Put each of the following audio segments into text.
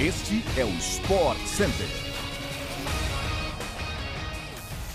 Este é o Sport Center.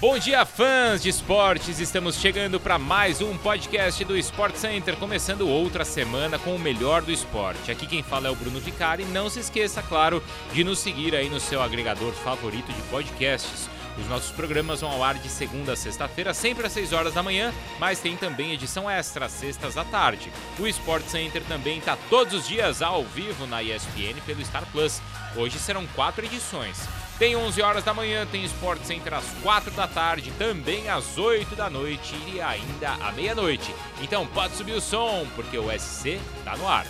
Bom dia, fãs de esportes! Estamos chegando para mais um podcast do Sport Center, começando outra semana com o melhor do esporte. Aqui quem fala é o Bruno Vicari. Não se esqueça, claro, de nos seguir aí no seu agregador favorito de podcasts. Os nossos programas vão ao ar de segunda a sexta-feira, sempre às 6 horas da manhã, mas tem também edição extra, sextas à tarde. O Sport Center também está todos os dias ao vivo na ESPN pelo Star Plus. Hoje serão quatro edições. Tem 11 horas da manhã, tem Sport Center às 4 da tarde, também às 8 da noite e ainda à meia-noite. Então pode subir o som, porque o SC está no ar.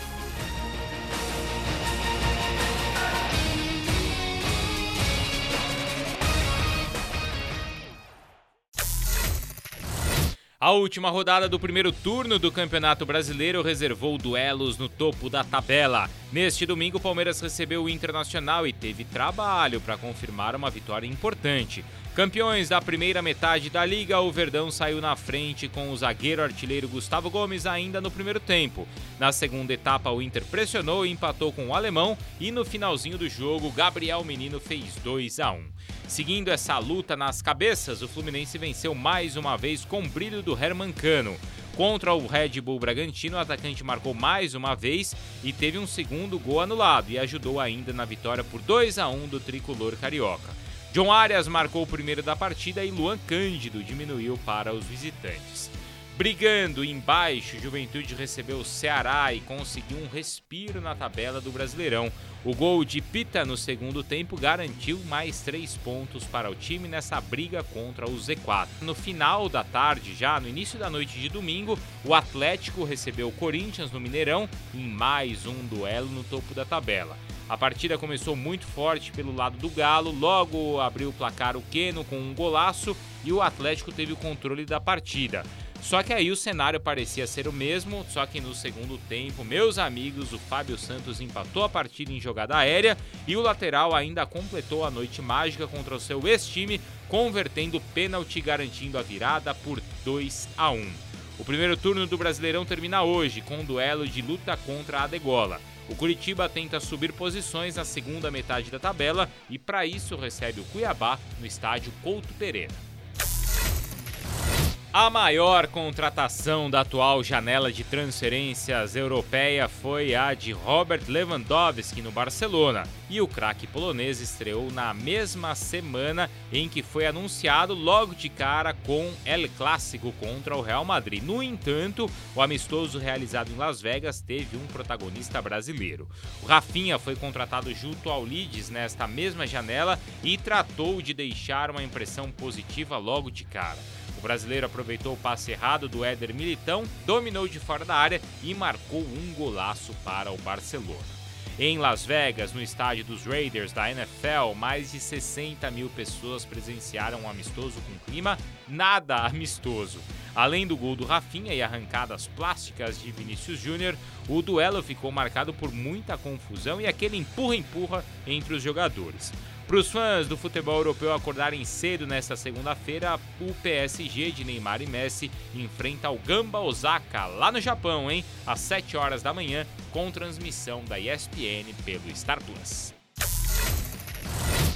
A última rodada do primeiro turno do Campeonato Brasileiro reservou duelos no topo da tabela. Neste domingo, o Palmeiras recebeu o Internacional e teve trabalho para confirmar uma vitória importante. Campeões da primeira metade da liga, o Verdão saiu na frente com o zagueiro artilheiro Gustavo Gomes ainda no primeiro tempo. Na segunda etapa, o Inter pressionou e empatou com o alemão e no finalzinho do jogo, Gabriel Menino fez 2 a 1. Seguindo essa luta nas cabeças, o Fluminense venceu mais uma vez com brilho do Herman Cano. Contra o Red Bull Bragantino, o atacante marcou mais uma vez e teve um segundo gol anulado e ajudou ainda na vitória por 2 a 1 do tricolor carioca. John Arias marcou o primeiro da partida e Luan Cândido diminuiu para os visitantes. Brigando embaixo, Juventude recebeu o Ceará e conseguiu um respiro na tabela do Brasileirão. O gol de Pita no segundo tempo garantiu mais três pontos para o time nessa briga contra o Z4. No final da tarde, já no início da noite de domingo, o Atlético recebeu o Corinthians no Mineirão em mais um duelo no topo da tabela. A partida começou muito forte pelo lado do Galo, logo abriu o placar o Queno com um golaço e o Atlético teve o controle da partida. Só que aí o cenário parecia ser o mesmo, só que no segundo tempo, meus amigos, o Fábio Santos empatou a partida em jogada aérea e o lateral ainda completou a noite mágica contra o seu ex-time, convertendo pênalti garantindo a virada por 2 a 1. O primeiro turno do Brasileirão termina hoje com um duelo de luta contra a Degola. O Curitiba tenta subir posições na segunda metade da tabela e, para isso, recebe o Cuiabá no estádio Couto Pereira. A maior contratação da atual janela de transferências europeia foi a de Robert Lewandowski no Barcelona, e o craque polonês estreou na mesma semana em que foi anunciado logo de cara com El Clássico contra o Real Madrid. No entanto, o amistoso realizado em Las Vegas teve um protagonista brasileiro. O Rafinha foi contratado junto ao Leeds nesta mesma janela e tratou de deixar uma impressão positiva logo de cara brasileiro aproveitou o passe errado do Éder Militão, dominou de fora da área e marcou um golaço para o Barcelona. Em Las Vegas, no estádio dos Raiders da NFL, mais de 60 mil pessoas presenciaram um amistoso com clima nada amistoso. Além do gol do Rafinha e arrancadas plásticas de Vinícius Júnior, o duelo ficou marcado por muita confusão e aquele empurra-empurra entre os jogadores. Para os fãs do futebol europeu acordarem cedo nesta segunda-feira, o PSG de Neymar e Messi enfrenta o Gamba Osaka lá no Japão, hein? Às 7 horas da manhã, com transmissão da ESPN pelo Star Plus.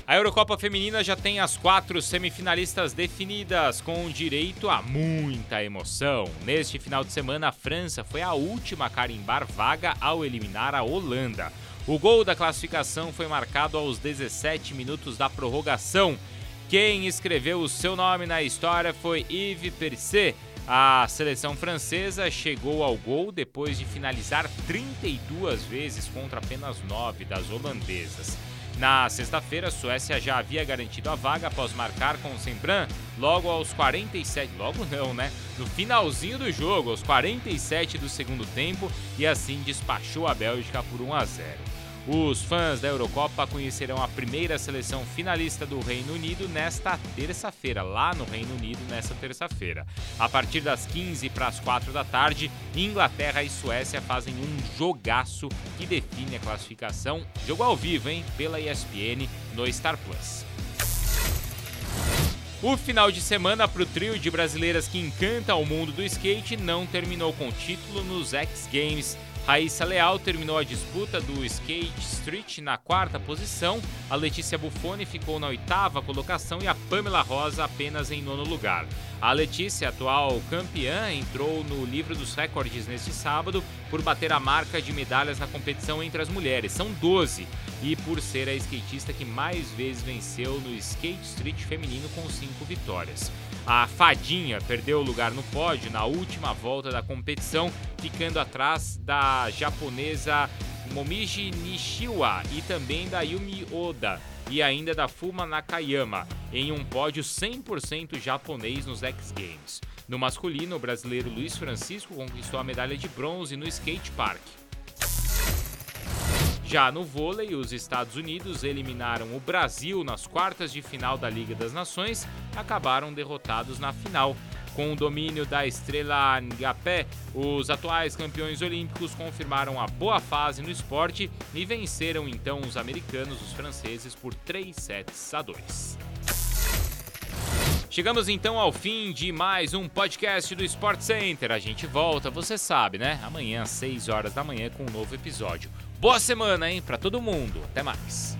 A Eurocopa Feminina já tem as quatro semifinalistas definidas, com direito a muita emoção. Neste final de semana, a França foi a última a carimbar vaga ao eliminar a Holanda. O gol da classificação foi marcado aos 17 minutos da prorrogação. Quem escreveu o seu nome na história foi Yves Percé. A seleção francesa chegou ao gol depois de finalizar 32 vezes contra apenas 9 das holandesas. Na sexta-feira, a Suécia já havia garantido a vaga após marcar com o Sembran logo aos 47, logo não, né? No finalzinho do jogo, aos 47 do segundo tempo, e assim despachou a Bélgica por 1 a 0. Os fãs da Eurocopa conhecerão a primeira seleção finalista do Reino Unido nesta terça-feira, lá no Reino Unido, nesta terça-feira. A partir das 15 para as 4 da tarde, Inglaterra e Suécia fazem um jogaço que define a classificação. Jogo ao vivo, hein? Pela ESPN no Star Plus. O final de semana para o trio de brasileiras que encanta o mundo do skate não terminou com título nos X Games Raíssa Leal terminou a disputa do Skate Street na quarta posição, a Letícia Buffoni ficou na oitava colocação e a Pamela Rosa apenas em nono lugar. A Letícia, atual campeã, entrou no livro dos recordes neste sábado por bater a marca de medalhas na competição entre as mulheres, são 12, e por ser a skatista que mais vezes venceu no Skate Street feminino com cinco vitórias. A Fadinha perdeu o lugar no pódio na última volta da competição, ficando atrás da japonesa Momiji Nishiwa e também da Yumi Oda e ainda da Fuma Nakayama, em um pódio 100% japonês nos X Games. No masculino, o brasileiro Luiz Francisco conquistou a medalha de bronze no skate park. Já no vôlei, os Estados Unidos eliminaram o Brasil nas quartas de final da Liga das Nações, acabaram derrotados na final. Com o domínio da estrela Ngapé, os atuais campeões olímpicos confirmaram a boa fase no esporte e venceram então os americanos, os franceses, por 3 sets a 2. Chegamos então ao fim de mais um podcast do Sport Center. A gente volta, você sabe, né? Amanhã às 6 horas da manhã com um novo episódio. Boa semana, hein, para todo mundo. Até mais.